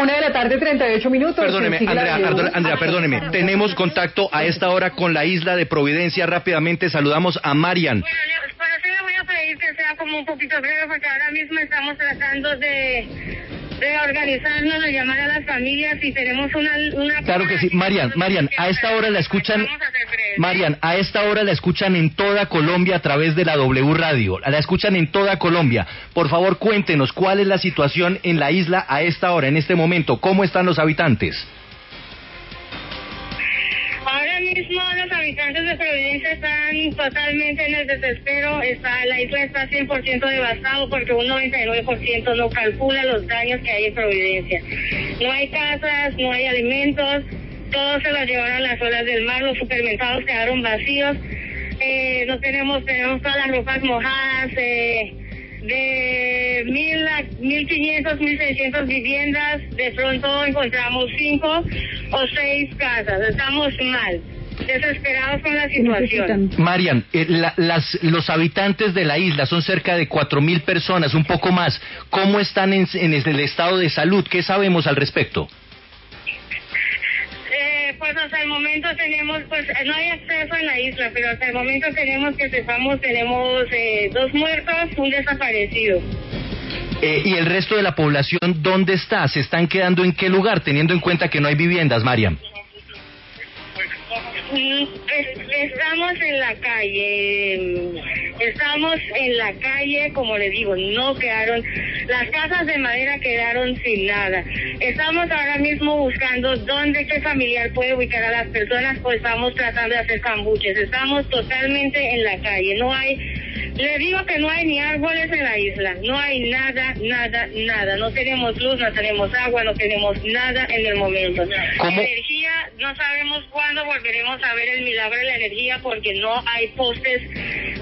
Una de la tarde, 38 minutos. Perdóneme, Andrea. Andrea, Andrea, perdóneme. Tenemos contacto a esta hora con la isla de Providencia. Rápidamente saludamos a Marian. Bueno, yo, pero sí le voy a pedir que sea como un poquito breve porque ahora mismo estamos tratando de, de organizarnos, de llamar a las familias y tenemos una... una Claro que sí. Marian, Marian, a esta hora la escuchan... Marian, a esta hora la escuchan en toda Colombia a través de la W Radio. La escuchan en toda Colombia. Por favor, cuéntenos cuál es la situación en la isla a esta hora, en este momento. ¿Cómo están los habitantes? Ahora mismo los habitantes de Providencia están totalmente en el desespero. Está, la isla está 100% devastado porque un 99% no calcula los daños que hay en Providencia. No hay casas, no hay alimentos, todo se lo llevaron las olas del mar, los supermercados quedaron vacíos. Eh, no tenemos, tenemos todas las ropas mojadas. Eh, de mil a mil quinientos, mil seiscientos viviendas, de pronto encontramos cinco o seis casas. Estamos mal, desesperados con la situación. Marian, eh, la- las- los habitantes de la isla son cerca de cuatro mil personas, un poco más. ¿Cómo están en, en el estado de salud? ¿Qué sabemos al respecto? Pues hasta el momento tenemos, pues eh, no hay acceso en la isla, pero hasta el momento tenemos que sepamos, tenemos eh, dos muertos, un desaparecido. Eh, ¿Y el resto de la población dónde está? ¿Se están quedando en qué lugar, teniendo en cuenta que no hay viviendas, Marian? Mm, es- Estamos en la calle, estamos en la calle, como le digo, no quedaron, las casas de madera quedaron sin nada. Estamos ahora mismo buscando dónde, qué familiar puede ubicar a las personas, pues estamos tratando de hacer cambuches. Estamos totalmente en la calle, no hay, le digo que no hay ni árboles en la isla, no hay nada, nada, nada. No tenemos luz, no tenemos agua, no tenemos nada en el momento. ¿Cómo? Energía, no sabemos cuándo volveremos a ver el milagro de la energía porque no hay postes,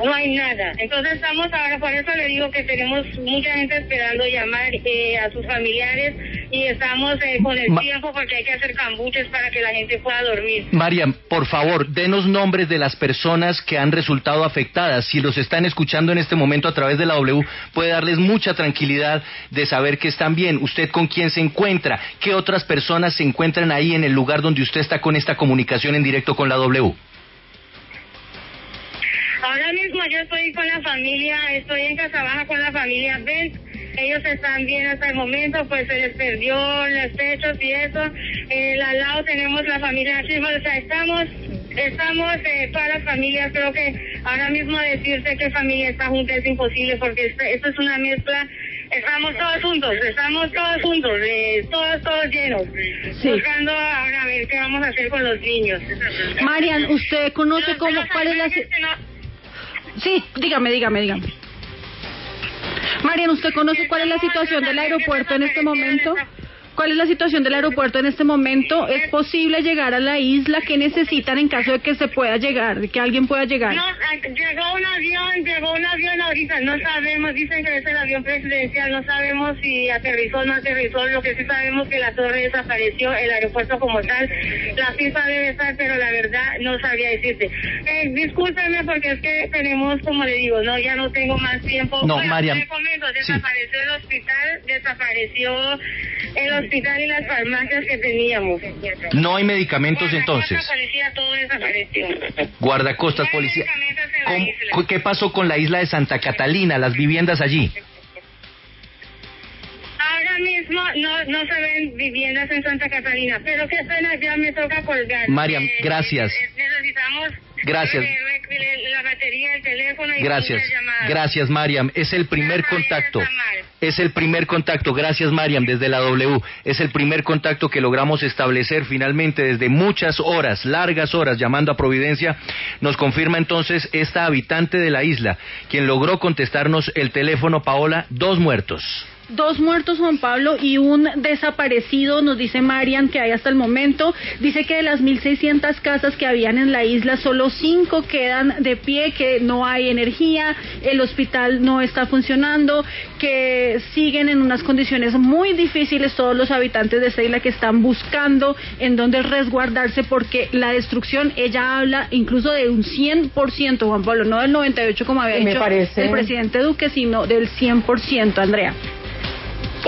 no hay nada. Entonces estamos ahora, por eso le digo que tenemos mucha gente esperando llamar eh, a sus familiares y estamos eh, con el Ma- tiempo porque hay que hacer cambuches para que la gente pueda dormir. Marian, por favor, denos nombres de las personas que han resultado afectadas. Si los están escuchando en este momento a través de la W, puede darles mucha tranquilidad de saber que están bien. ¿Usted con quién se encuentra? ¿Qué otras personas se encuentran ahí en el lugar donde usted está con esta comunicación en directo con la W? Ahora mismo yo estoy con la familia, estoy en Casa Baja con la familia Bent. Ellos están bien hasta el momento, pues se les perdió los techos y eso. Eh, al lado tenemos la familia o sea, estamos, estamos eh, todas las familias, creo que ahora mismo decirse que familia está junta es imposible porque este- esto es una mezcla. Estamos todos juntos, estamos todos juntos, eh, todos, todos llenos. Sí. Buscando ahora a ver qué vamos a hacer con los niños. Marian, ¿usted conoce cómo, cuál es la... que no- Sí, dígame, dígame, dígame. Marian, ¿usted conoce cuál es la situación del aeropuerto en este momento? ¿Cuál es la situación del aeropuerto en este momento? ¿Es posible llegar a la isla? ¿Qué necesitan en caso de que se pueda llegar, de que alguien pueda llegar? No, ah, llegó un avión, llegó un avión ahorita, no sabemos, dicen que es el avión presidencial, no sabemos si aterrizó o no aterrizó, lo que sí sabemos que la torre desapareció, el aeropuerto como tal, la FIFA debe estar, pero la verdad no sabría decirte. Eh, discúlpeme porque es que tenemos, como le digo, no, ya no tengo más tiempo. No, Bueno, le comento, sí. desapareció el hospital, desapareció el hospital y las farmacias que teníamos. No hay medicamentos entonces. La policía todo desapareció. Guardacostas, policía. medicamentos en la ¿Cómo- isla. ¿Qué pasó con la isla de Santa Catalina, las viviendas allí? Ahora mismo no, no se ven viviendas en Santa Catalina, pero qué pena, ya me toca colgar. Mariam, Eh, gracias. eh, necesitamos Gracias. la batería del teléfono y Gracias, gracias Mariam. Es el primer contacto. Es el primer contacto. Gracias Mariam desde la W. Es el primer contacto que logramos establecer finalmente desde muchas horas, largas horas llamando a Providencia. Nos confirma entonces esta habitante de la isla, quien logró contestarnos el teléfono, Paola, dos muertos. Dos muertos, Juan Pablo, y un desaparecido, nos dice Marian, que hay hasta el momento. Dice que de las 1.600 casas que habían en la isla, solo cinco quedan de pie, que no hay energía, el hospital no está funcionando, que siguen en unas condiciones muy difíciles todos los habitantes de esta isla que están buscando en dónde resguardarse porque la destrucción, ella habla incluso de un 100%, Juan Pablo, no del 98 como había dicho el presidente Duque, sino del 100%, Andrea.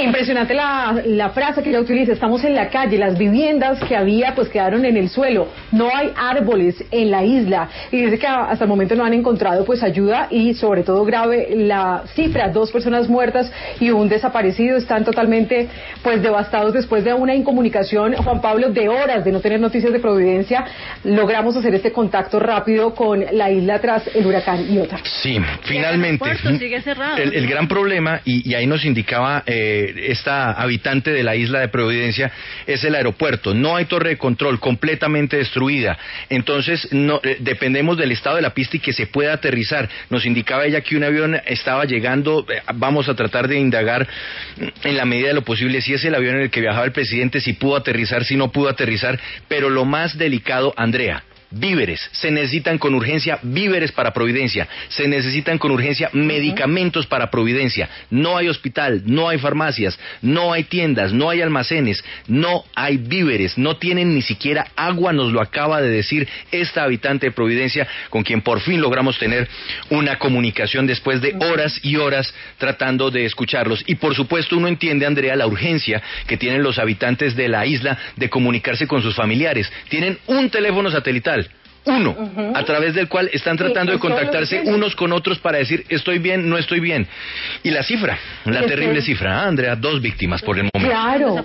Impresionante la, la, frase que ella utiliza, estamos en la calle, las viviendas que había pues quedaron en el suelo, no hay árboles en la isla y dice que hasta el momento no han encontrado pues ayuda y sobre todo grave la cifra, dos personas muertas y un desaparecido, están totalmente pues devastados. Después de una incomunicación, Juan Pablo, de horas de no tener noticias de Providencia, logramos hacer este contacto rápido con la isla tras el huracán Iota. Sí, finalmente. El, el, gran problema, y, y ahí nos indicaba... Eh, esta habitante de la isla de Providencia es el aeropuerto. No hay torre de control, completamente destruida. Entonces, no, eh, dependemos del estado de la pista y que se pueda aterrizar. Nos indicaba ella que un avión estaba llegando. Eh, vamos a tratar de indagar en la medida de lo posible si es el avión en el que viajaba el presidente, si pudo aterrizar, si no pudo aterrizar. Pero lo más delicado, Andrea, víveres, se necesitan con urgencia víveres para Providencia, se necesitan con urgencia medicamentos para Providencia. No hay hospital, no hay farmacias, no hay tiendas, no hay almacenes, no hay víveres, no tienen ni siquiera agua, nos lo acaba de decir esta habitante de Providencia, con quien por fin logramos tener una comunicación después de horas y horas tratando de escucharlos. Y por supuesto uno entiende, Andrea, la urgencia que tienen los habitantes de la isla de comunicarse con sus familiares. Tienen un teléfono satelital uno, a través del cual están tratando de contactarse unos con otros para decir estoy bien, no estoy bien. Y la cifra, la terrible cifra, ¿ah, Andrea, dos víctimas por el momento. Claro.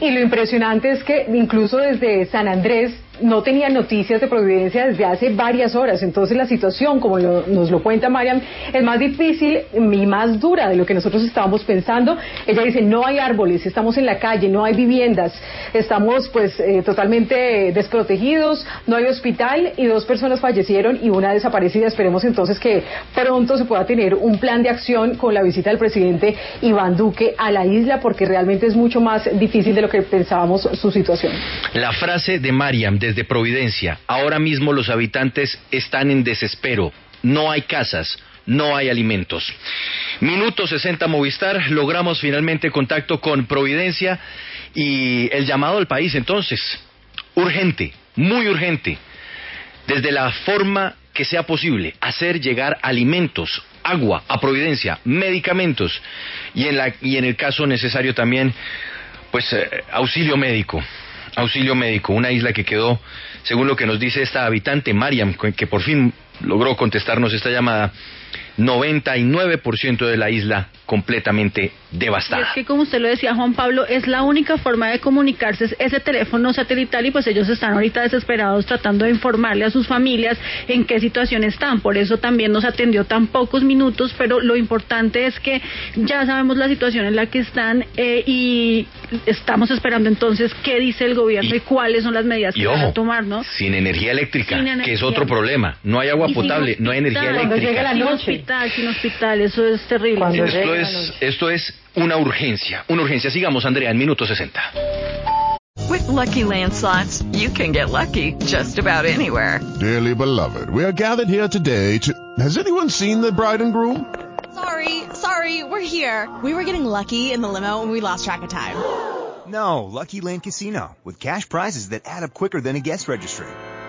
Y lo impresionante es que incluso desde San Andrés no tenía noticias de Providencia desde hace varias horas. Entonces la situación, como nos lo cuenta Mariam, es más difícil y más dura de lo que nosotros estábamos pensando. Ella dice, no hay árboles, estamos en la calle, no hay viviendas, estamos pues eh, totalmente desprotegidos, no hay hospital y dos personas fallecieron y una desaparecida. Esperemos entonces que pronto se pueda tener un plan de acción con la visita del presidente Iván Duque a la isla porque realmente es mucho más difícil de lo que pensábamos su situación. La frase de Mariam desde Providencia. Ahora mismo los habitantes están en desespero. No hay casas, no hay alimentos. Minuto 60 Movistar, logramos finalmente contacto con Providencia y el llamado al país entonces, urgente, muy urgente, desde la forma que sea posible, hacer llegar alimentos, agua a Providencia, medicamentos y en, la, y en el caso necesario también, pues eh, auxilio médico auxilio médico, una isla que quedó, según lo que nos dice esta habitante, Mariam, que por fin logró contestarnos esta llamada, 99% de la isla completamente devastada. es que como usted lo decía Juan Pablo, es la única forma de comunicarse ese teléfono satelital y pues ellos están ahorita desesperados tratando de informarle a sus familias en qué situación están. Por eso también nos atendió tan pocos minutos, pero lo importante es que ya sabemos la situación en la que están eh, y estamos esperando entonces qué dice el gobierno y, cuáles son las medidas que van a tomar, ¿no? Sin energía eléctrica, que es otro problema. No hay agua potable, no hay energía eléctrica. la noche hospital, sin hospital, eso es terrible. esto, es, esto es una urgencia, una urgencia. Sigamos, Andrea, en minuto 60. With lucky landslots, you can get lucky just about anywhere. Dearly beloved, we are gathered here today to. Has anyone seen the bride and groom? Sorry, sorry, we're here. We were getting lucky in the limo and we lost track of time. No, Lucky Land Casino, with cash prizes that add up quicker than a guest registry.